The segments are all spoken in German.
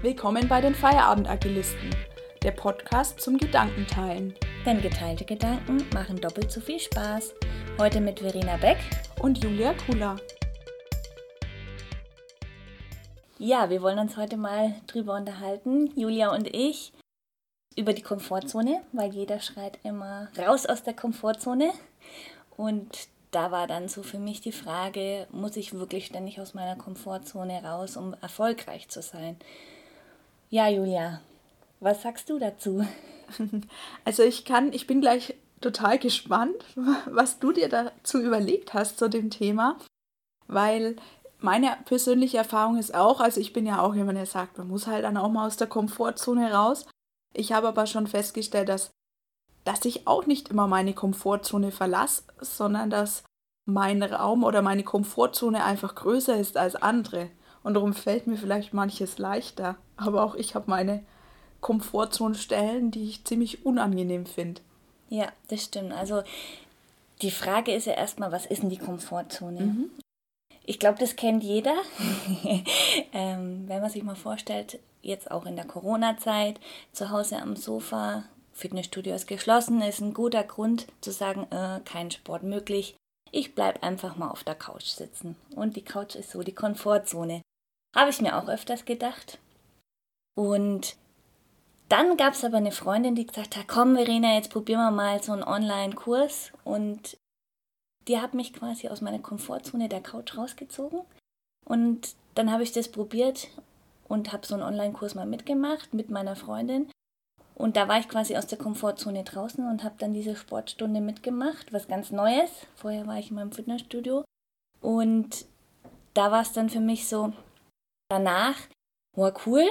Willkommen bei den Feierabend-Agilisten, der Podcast zum Gedankenteilen. Denn geteilte Gedanken machen doppelt so viel Spaß. Heute mit Verena Beck und Julia Kula. Ja, wir wollen uns heute mal drüber unterhalten, Julia und ich, über die Komfortzone, weil jeder schreit immer raus aus der Komfortzone. Und da war dann so für mich die Frage, muss ich wirklich ständig aus meiner Komfortzone raus, um erfolgreich zu sein? Ja, Julia, was sagst du dazu? Also ich kann, ich bin gleich total gespannt, was du dir dazu überlegt hast zu dem Thema, weil meine persönliche Erfahrung ist auch, also ich bin ja auch jemand, der sagt, man muss halt dann auch mal aus der Komfortzone raus. Ich habe aber schon festgestellt, dass dass ich auch nicht immer meine Komfortzone verlasse, sondern dass mein Raum oder meine Komfortzone einfach größer ist als andere. Und darum fällt mir vielleicht manches leichter. Aber auch ich habe meine Komfortzone-Stellen, die ich ziemlich unangenehm finde. Ja, das stimmt. Also die Frage ist ja erstmal, was ist denn die Komfortzone? Mhm. Ich glaube, das kennt jeder. ähm, wenn man sich mal vorstellt, jetzt auch in der Corona-Zeit, zu Hause am Sofa Fitnessstudio ist geschlossen, ist ein guter Grund zu sagen, äh, kein Sport möglich. Ich bleibe einfach mal auf der Couch sitzen. Und die Couch ist so die Komfortzone. Habe ich mir auch öfters gedacht. Und dann gab es aber eine Freundin, die gesagt hat, komm Verena, jetzt probieren wir mal so einen Online-Kurs. Und die hat mich quasi aus meiner Komfortzone der Couch rausgezogen. Und dann habe ich das probiert und habe so einen Online-Kurs mal mitgemacht mit meiner Freundin. Und da war ich quasi aus der Komfortzone draußen und habe dann diese Sportstunde mitgemacht, was ganz Neues. Vorher war ich in meinem Fitnessstudio. Und da war es dann für mich so, danach, wow, cool,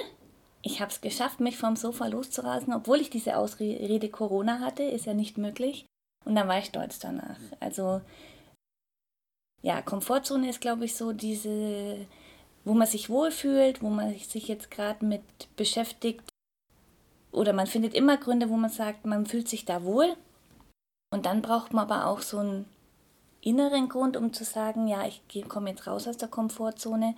ich habe es geschafft, mich vom Sofa loszurasen, obwohl ich diese Ausrede Corona hatte, ist ja nicht möglich. Und dann war ich stolz danach. Also, ja, Komfortzone ist, glaube ich, so diese, wo man sich wohlfühlt, wo man sich jetzt gerade mit beschäftigt, oder man findet immer Gründe, wo man sagt, man fühlt sich da wohl. Und dann braucht man aber auch so einen inneren Grund, um zu sagen, ja, ich komme jetzt raus aus der Komfortzone.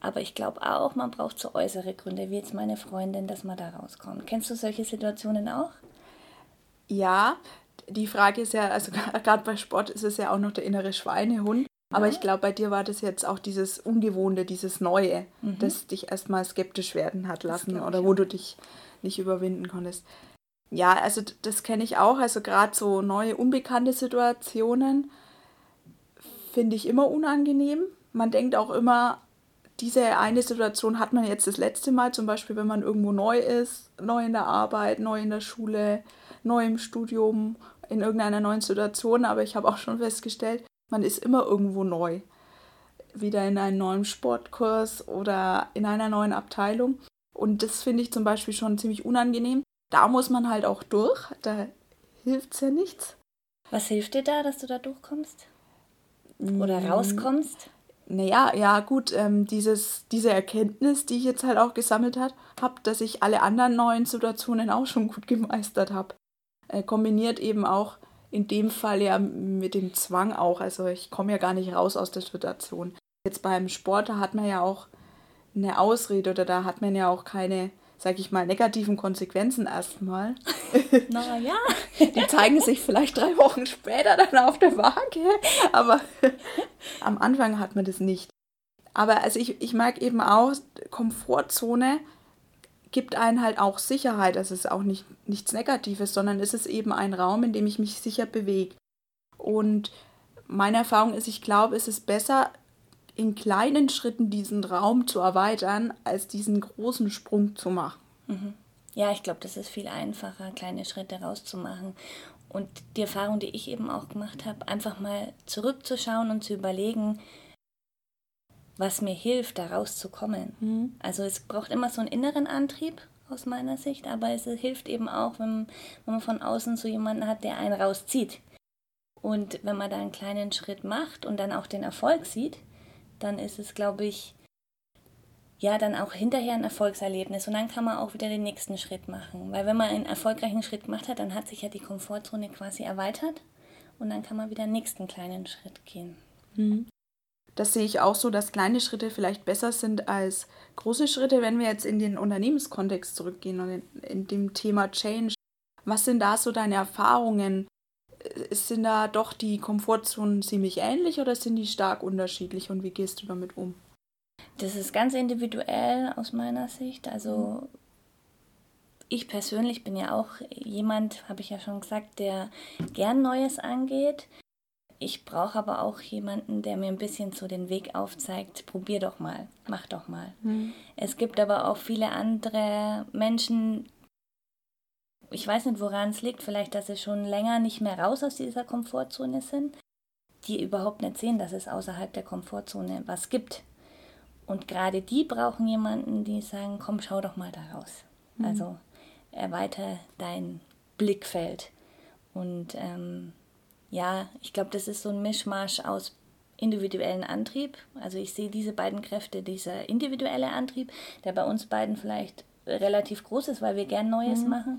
Aber ich glaube auch, man braucht so äußere Gründe, wie jetzt meine Freundin, dass man da rauskommt. Kennst du solche Situationen auch? Ja, die Frage ist ja, also gerade bei Sport ist es ja auch noch der innere Schweinehund. Aber ja. ich glaube, bei dir war das jetzt auch dieses Ungewohnte, dieses Neue, mhm. das dich erstmal skeptisch werden hat lassen oder wo du dich nicht überwinden konntest. Ja, also das kenne ich auch. Also gerade so neue, unbekannte Situationen finde ich immer unangenehm. Man denkt auch immer, diese eine Situation hat man jetzt das letzte Mal, zum Beispiel wenn man irgendwo neu ist, neu in der Arbeit, neu in der Schule, neu im Studium, in irgendeiner neuen Situation. Aber ich habe auch schon festgestellt, man ist immer irgendwo neu. Wieder in einem neuen Sportkurs oder in einer neuen Abteilung. Und das finde ich zum Beispiel schon ziemlich unangenehm. Da muss man halt auch durch. Da hilft es ja nichts. Was hilft dir da, dass du da durchkommst? Oder mm. rauskommst? Naja, ja, gut, ähm, dieses, diese Erkenntnis, die ich jetzt halt auch gesammelt habe, dass ich alle anderen neuen Situationen auch schon gut gemeistert habe. Äh, kombiniert eben auch in dem Fall ja mit dem Zwang auch. Also ich komme ja gar nicht raus aus der Situation. Jetzt beim Sport, da hat man ja auch eine Ausrede oder da hat man ja auch keine, sag ich mal, negativen Konsequenzen erstmal. Naja. Die zeigen sich vielleicht drei Wochen später dann auf der Waage. Aber am Anfang hat man das nicht. Aber also ich, ich mag eben auch Komfortzone gibt einen halt auch Sicherheit. Das ist auch nicht, nichts Negatives, sondern es ist eben ein Raum, in dem ich mich sicher bewege. Und meine Erfahrung ist, ich glaube, es ist besser, in kleinen Schritten diesen Raum zu erweitern, als diesen großen Sprung zu machen. Mhm. Ja, ich glaube, das ist viel einfacher, kleine Schritte rauszumachen. Und die Erfahrung, die ich eben auch gemacht habe, einfach mal zurückzuschauen und zu überlegen, was mir hilft, da rauszukommen. Mhm. Also es braucht immer so einen inneren Antrieb aus meiner Sicht, aber es hilft eben auch, wenn, wenn man von außen so jemanden hat, der einen rauszieht. Und wenn man da einen kleinen Schritt macht und dann auch den Erfolg sieht, dann ist es, glaube ich, ja, dann auch hinterher ein Erfolgserlebnis und dann kann man auch wieder den nächsten Schritt machen. Weil wenn man einen erfolgreichen Schritt gemacht hat, dann hat sich ja die Komfortzone quasi erweitert und dann kann man wieder den nächsten kleinen Schritt gehen. Mhm das sehe ich auch so, dass kleine Schritte vielleicht besser sind als große Schritte, wenn wir jetzt in den Unternehmenskontext zurückgehen und in, in dem Thema Change. Was sind da so deine Erfahrungen? Sind da doch die Komfortzonen ziemlich ähnlich oder sind die stark unterschiedlich und wie gehst du damit um? Das ist ganz individuell aus meiner Sicht. Also ich persönlich bin ja auch jemand, habe ich ja schon gesagt, der gern Neues angeht. Ich brauche aber auch jemanden, der mir ein bisschen so den Weg aufzeigt. Probier doch mal, mach doch mal. Mhm. Es gibt aber auch viele andere Menschen, ich weiß nicht, woran es liegt, vielleicht, dass sie schon länger nicht mehr raus aus dieser Komfortzone sind, die überhaupt nicht sehen, dass es außerhalb der Komfortzone was gibt. Und gerade die brauchen jemanden, die sagen, komm, schau doch mal da raus. Mhm. Also erweiter dein Blickfeld. Und ähm, ja, ich glaube, das ist so ein Mischmasch aus individuellen Antrieb. Also ich sehe diese beiden Kräfte, dieser individuelle Antrieb, der bei uns beiden vielleicht relativ groß ist, weil wir gern Neues mhm. machen.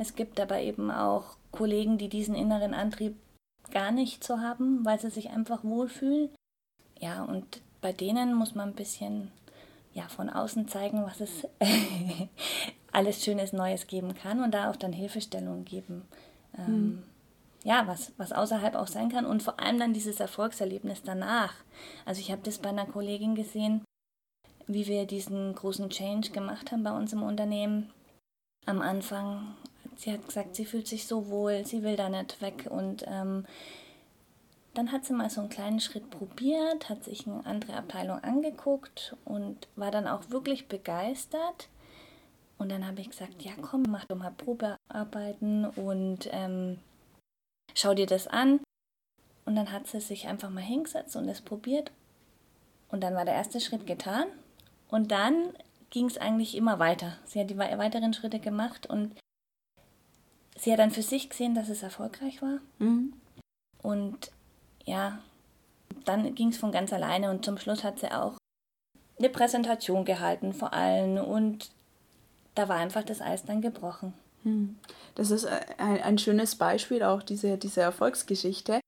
Es gibt aber eben auch Kollegen, die diesen inneren Antrieb gar nicht so haben, weil sie sich einfach wohlfühlen. Ja, und bei denen muss man ein bisschen ja, von außen zeigen, was es alles Schönes Neues geben kann und da auch dann Hilfestellungen geben. Ähm, mhm ja, was, was außerhalb auch sein kann und vor allem dann dieses Erfolgserlebnis danach. Also ich habe das bei einer Kollegin gesehen, wie wir diesen großen Change gemacht haben bei uns im Unternehmen. Am Anfang, sie hat gesagt, sie fühlt sich so wohl, sie will da nicht weg und ähm, dann hat sie mal so einen kleinen Schritt probiert, hat sich eine andere Abteilung angeguckt und war dann auch wirklich begeistert. Und dann habe ich gesagt, ja komm, mach doch mal Probearbeiten und ähm, schau dir das an. Und dann hat sie sich einfach mal hingesetzt und es probiert. Und dann war der erste Schritt getan. Und dann ging es eigentlich immer weiter. Sie hat die weiteren Schritte gemacht und sie hat dann für sich gesehen, dass es erfolgreich war. Mhm. Und ja, dann ging es von ganz alleine und zum Schluss hat sie auch eine Präsentation gehalten vor allen und da war einfach das Eis dann gebrochen. Hm. Das ist ein, ein schönes Beispiel, auch diese, diese Erfolgsgeschichte.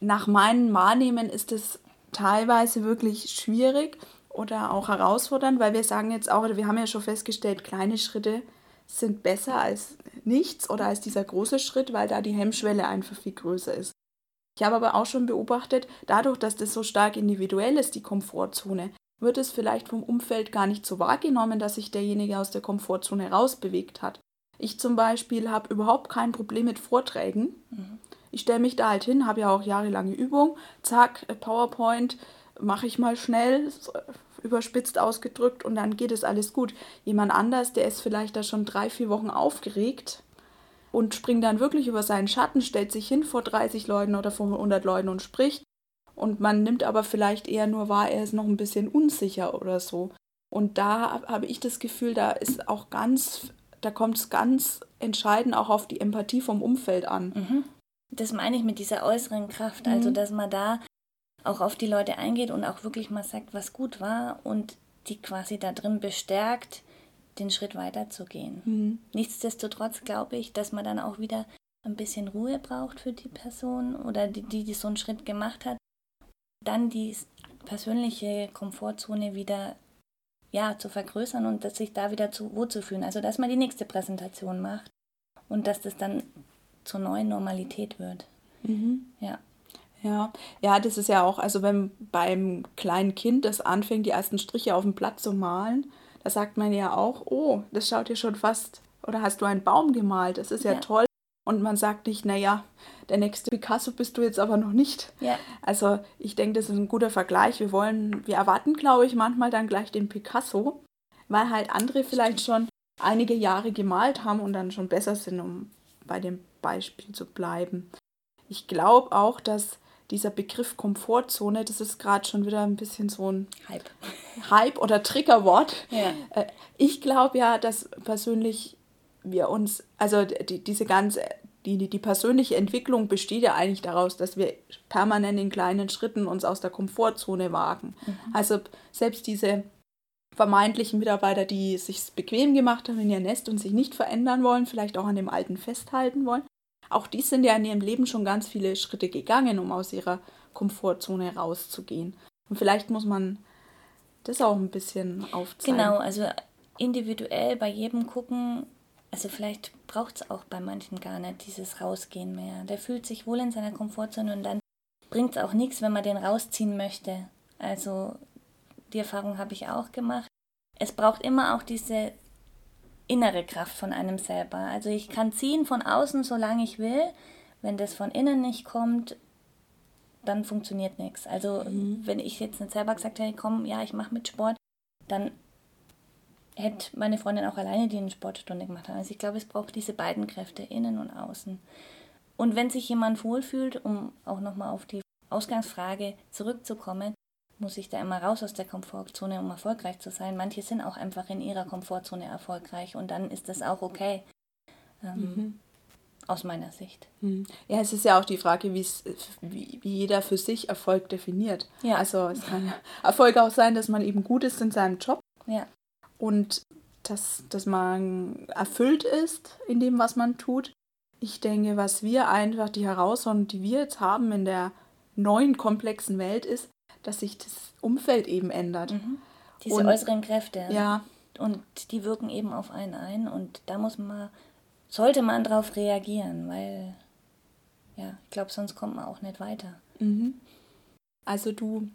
Nach meinem Wahrnehmen ist es teilweise wirklich schwierig oder auch herausfordernd, weil wir sagen jetzt auch, wir haben ja schon festgestellt, kleine Schritte sind besser als nichts oder als dieser große Schritt, weil da die Hemmschwelle einfach viel größer ist. Ich habe aber auch schon beobachtet, dadurch, dass das so stark individuell ist, die Komfortzone, wird es vielleicht vom Umfeld gar nicht so wahrgenommen, dass sich derjenige aus der Komfortzone rausbewegt hat. Ich zum Beispiel habe überhaupt kein Problem mit Vorträgen. Mhm. Ich stelle mich da halt hin, habe ja auch jahrelange Übung. Zack, PowerPoint mache ich mal schnell, überspitzt ausgedrückt und dann geht es alles gut. Jemand anders, der ist vielleicht da schon drei, vier Wochen aufgeregt und springt dann wirklich über seinen Schatten, stellt sich hin vor 30 Leuten oder vor 100 Leuten und spricht. Und man nimmt aber vielleicht eher nur wahr, er ist noch ein bisschen unsicher oder so. Und da habe ich das Gefühl, da ist auch ganz da kommt es ganz entscheidend auch auf die Empathie vom Umfeld an. Mhm. Das meine ich mit dieser äußeren Kraft, also mhm. dass man da auch auf die Leute eingeht und auch wirklich mal sagt, was gut war und die quasi da drin bestärkt, den Schritt weiterzugehen. Mhm. Nichtsdestotrotz glaube ich, dass man dann auch wieder ein bisschen Ruhe braucht für die Person oder die, die, die so einen Schritt gemacht hat. Dann die persönliche Komfortzone wieder ja, zu vergrößern und dass sich da wieder zu wohlzufühlen. Also, dass man die nächste Präsentation macht und dass das dann zur neuen Normalität wird. Mhm. Ja. Ja, ja, das ist ja auch, also wenn beim kleinen Kind das anfängt, die ersten Striche auf dem Blatt zu malen, da sagt man ja auch, oh, das schaut dir schon fast, oder hast du einen Baum gemalt, das ist ja, ja. toll. Und man sagt nicht, naja, der nächste Picasso bist du jetzt aber noch nicht. Ja. Also ich denke, das ist ein guter Vergleich. Wir wollen, wir erwarten, glaube ich, manchmal dann gleich den Picasso, weil halt andere vielleicht schon einige Jahre gemalt haben und dann schon besser sind, um bei dem Beispiel zu bleiben. Ich glaube auch, dass dieser Begriff Komfortzone, das ist gerade schon wieder ein bisschen so ein Hype, Hype oder Triggerwort. Ja. Äh, ich glaube ja, dass persönlich wir uns, also die, diese ganze, die, die, die persönliche Entwicklung besteht ja eigentlich daraus, dass wir permanent in kleinen Schritten uns aus der Komfortzone wagen. Mhm. Also selbst diese vermeintlichen Mitarbeiter, die sich bequem gemacht haben in ihr Nest und sich nicht verändern wollen, vielleicht auch an dem Alten festhalten wollen, auch die sind ja in ihrem Leben schon ganz viele Schritte gegangen, um aus ihrer Komfortzone rauszugehen. Und vielleicht muss man das auch ein bisschen aufzeigen. Genau, also individuell bei jedem gucken, also vielleicht braucht es auch bei manchen gar nicht dieses Rausgehen mehr. Der fühlt sich wohl in seiner Komfortzone und dann bringt es auch nichts, wenn man den rausziehen möchte. Also die Erfahrung habe ich auch gemacht. Es braucht immer auch diese innere Kraft von einem selber. Also ich kann ziehen von außen, solange ich will. Wenn das von innen nicht kommt, dann funktioniert nichts. Also mhm. wenn ich jetzt nicht selber gesagt hätte, komm, ja, ich mache mit Sport, dann hätte meine Freundin auch alleine die eine Sportstunde gemacht. Also ich glaube, es braucht diese beiden Kräfte, innen und außen. Und wenn sich jemand wohlfühlt, um auch nochmal auf die Ausgangsfrage zurückzukommen, muss ich da immer raus aus der Komfortzone, um erfolgreich zu sein. Manche sind auch einfach in ihrer Komfortzone erfolgreich und dann ist das auch okay. Ähm, mhm. Aus meiner Sicht. Mhm. Ja, es ist ja auch die Frage, wie, wie jeder für sich Erfolg definiert. Ja. Also es kann Erfolg auch sein, dass man eben gut ist in seinem Job. Ja. Und dass, dass man erfüllt ist in dem, was man tut. Ich denke, was wir einfach, die Herausforderung, die wir jetzt haben in der neuen komplexen Welt ist, dass sich das Umfeld eben ändert. Mhm. Diese und, äußeren Kräfte. Ja. Und die wirken eben auf einen ein und da muss man, sollte man darauf reagieren, weil ja, ich glaube, sonst kommt man auch nicht weiter. Mhm. Also du,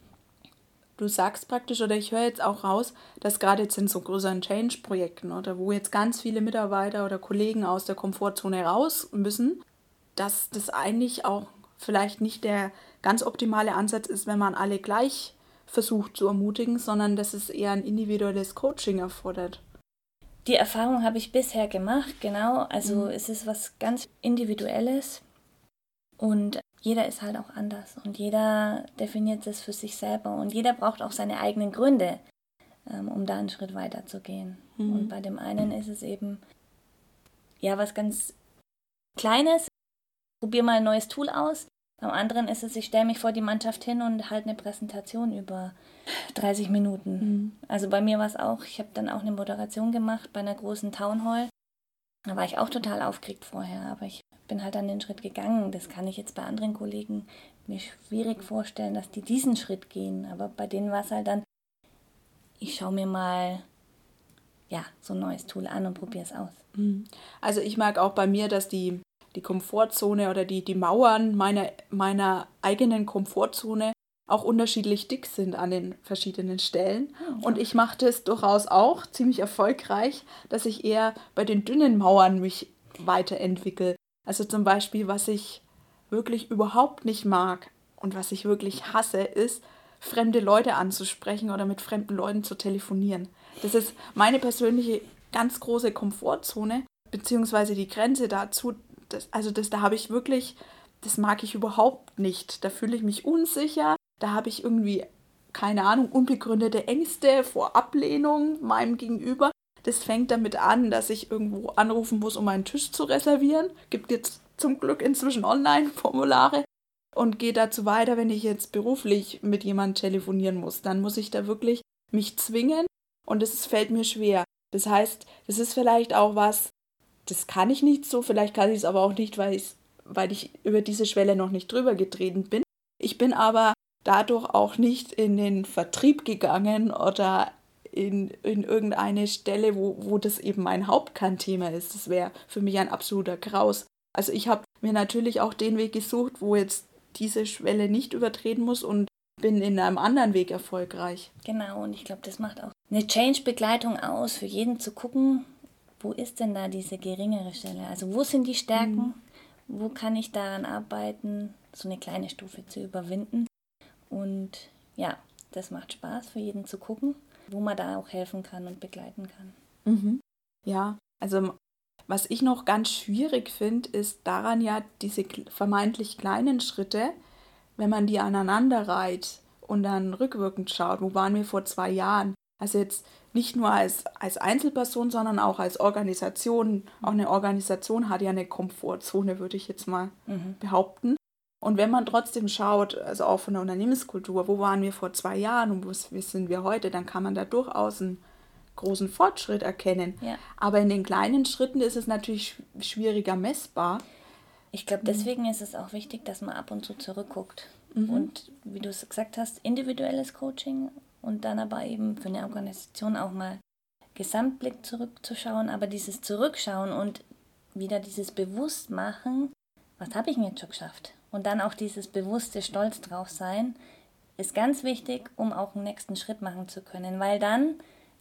du sagst praktisch, oder ich höre jetzt auch raus, dass gerade jetzt in so größeren Change-Projekten, oder wo jetzt ganz viele Mitarbeiter oder Kollegen aus der Komfortzone raus müssen, dass das eigentlich auch vielleicht nicht der ganz optimale Ansatz ist, wenn man alle gleich versucht zu ermutigen, sondern dass es eher ein individuelles Coaching erfordert. Die Erfahrung habe ich bisher gemacht, genau. Also mhm. es ist was ganz Individuelles und jeder ist halt auch anders und jeder definiert es für sich selber und jeder braucht auch seine eigenen Gründe, ähm, um da einen Schritt weiter zu gehen. Mhm. Und bei dem einen ist es eben ja was ganz Kleines, probier mal ein neues Tool aus. Beim anderen ist es, ich stelle mich vor die Mannschaft hin und halte eine Präsentation über 30 Minuten. Mhm. Also bei mir war es auch, ich habe dann auch eine Moderation gemacht bei einer großen Town Hall. Da war ich auch total aufgeregt vorher, aber ich bin halt dann den Schritt gegangen. Das kann ich jetzt bei anderen Kollegen mir schwierig vorstellen, dass die diesen Schritt gehen. Aber bei denen war es halt dann, ich schaue mir mal ja, so ein neues Tool an und probiere es aus. Mhm. Also ich mag auch bei mir, dass die die Komfortzone oder die, die Mauern meiner, meiner eigenen Komfortzone auch unterschiedlich dick sind an den verschiedenen Stellen. Oh, Und ich mache das durchaus auch ziemlich erfolgreich, dass ich eher bei den dünnen Mauern mich weiterentwickle. Also zum Beispiel, was ich wirklich überhaupt nicht mag und was ich wirklich hasse, ist, fremde Leute anzusprechen oder mit fremden Leuten zu telefonieren. Das ist meine persönliche ganz große Komfortzone, beziehungsweise die Grenze dazu, das, also das, da habe ich wirklich, das mag ich überhaupt nicht. Da fühle ich mich unsicher, da habe ich irgendwie, keine Ahnung, unbegründete Ängste vor Ablehnung meinem Gegenüber. Das fängt damit an, dass ich irgendwo anrufen muss, um einen Tisch zu reservieren. Gibt jetzt zum Glück inzwischen Online-Formulare. Und geht dazu weiter, wenn ich jetzt beruflich mit jemandem telefonieren muss. Dann muss ich da wirklich mich zwingen und es fällt mir schwer. Das heißt, das ist vielleicht auch was, das kann ich nicht so, vielleicht kann ich es aber auch nicht, weil, weil ich über diese Schwelle noch nicht drüber getreten bin. Ich bin aber dadurch auch nicht in den Vertrieb gegangen oder in, in irgendeine Stelle, wo, wo das eben mein Hauptkernthema ist. Das wäre für mich ein absoluter Graus. Also ich habe mir natürlich auch den Weg gesucht, wo jetzt diese Schwelle nicht übertreten muss und bin in einem anderen Weg erfolgreich. Genau, und ich glaube, das macht auch eine Change-Begleitung aus, für jeden zu gucken, wo ist denn da diese geringere Stelle? Also wo sind die Stärken? Mhm. Wo kann ich daran arbeiten, so eine kleine Stufe zu überwinden? Und ja, das macht Spaß für jeden zu gucken, wo man da auch helfen kann und begleiten kann. Mhm. Ja, also was ich noch ganz schwierig finde, ist daran ja diese vermeintlich kleinen Schritte, wenn man die aneinander reiht und dann rückwirkend schaut, wo waren wir vor zwei Jahren? Also jetzt nicht nur als, als Einzelperson, sondern auch als Organisation. Auch eine Organisation hat ja eine Komfortzone, würde ich jetzt mal mhm. behaupten. Und wenn man trotzdem schaut, also auch von der Unternehmenskultur, wo waren wir vor zwei Jahren und wo sind wir heute, dann kann man da durchaus einen großen Fortschritt erkennen. Ja. Aber in den kleinen Schritten ist es natürlich schwieriger messbar. Ich glaube, deswegen ist es auch wichtig, dass man ab und zu zurückguckt Mhm. Und wie du es gesagt hast, individuelles Coaching und dann aber eben für eine Organisation auch mal Gesamtblick zurückzuschauen, aber dieses Zurückschauen und wieder dieses Bewusstmachen, was habe ich mir jetzt schon geschafft? Und dann auch dieses bewusste Stolz drauf sein, ist ganz wichtig, um auch einen nächsten Schritt machen zu können, weil dann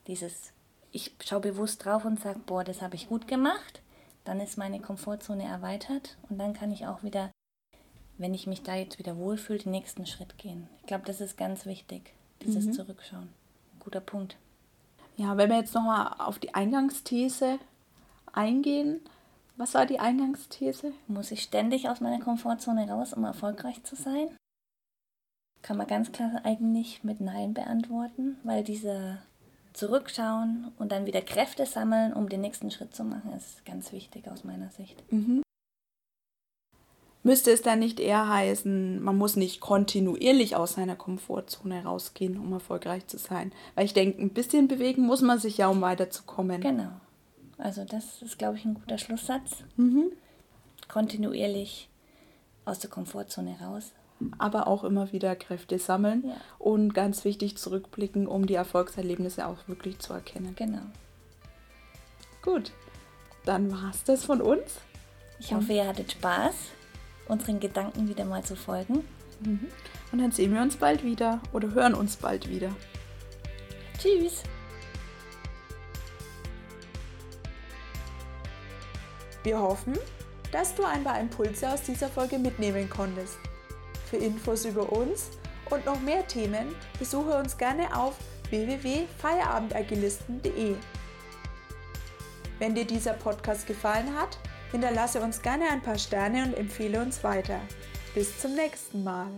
dieses, ich schaue bewusst drauf und sage, boah, das habe ich gut gemacht, dann ist meine Komfortzone erweitert und dann kann ich auch wieder, wenn ich mich da jetzt wieder wohlfühle, den nächsten Schritt gehen. Ich glaube, das ist ganz wichtig, dieses mhm. Zurückschauen. Guter Punkt. Ja, wenn wir jetzt nochmal auf die Eingangsthese eingehen, was war die Eingangsthese? Muss ich ständig aus meiner Komfortzone raus, um erfolgreich zu sein? Kann man ganz klar eigentlich mit Nein beantworten, weil dieser Zurückschauen und dann wieder Kräfte sammeln, um den nächsten Schritt zu machen, ist ganz wichtig aus meiner Sicht. Mhm. Müsste es dann nicht eher heißen, man muss nicht kontinuierlich aus seiner Komfortzone rausgehen, um erfolgreich zu sein? Weil ich denke, ein bisschen bewegen muss man sich ja, um weiterzukommen. Genau. Also das ist, glaube ich, ein guter Schlusssatz. Mhm. Kontinuierlich aus der Komfortzone raus. Aber auch immer wieder Kräfte sammeln ja. und ganz wichtig zurückblicken, um die Erfolgserlebnisse auch wirklich zu erkennen. Genau. Gut, dann war es das von uns. Ich hoffe, ihr hattet Spaß, unseren Gedanken wieder mal zu folgen. Mhm. Und dann sehen wir uns bald wieder oder hören uns bald wieder. Tschüss. Wir hoffen, dass du ein paar Impulse aus dieser Folge mitnehmen konntest. Für Infos über uns und noch mehr Themen besuche uns gerne auf www.feierabendagilisten.de. Wenn dir dieser Podcast gefallen hat, hinterlasse uns gerne ein paar Sterne und empfehle uns weiter. Bis zum nächsten Mal.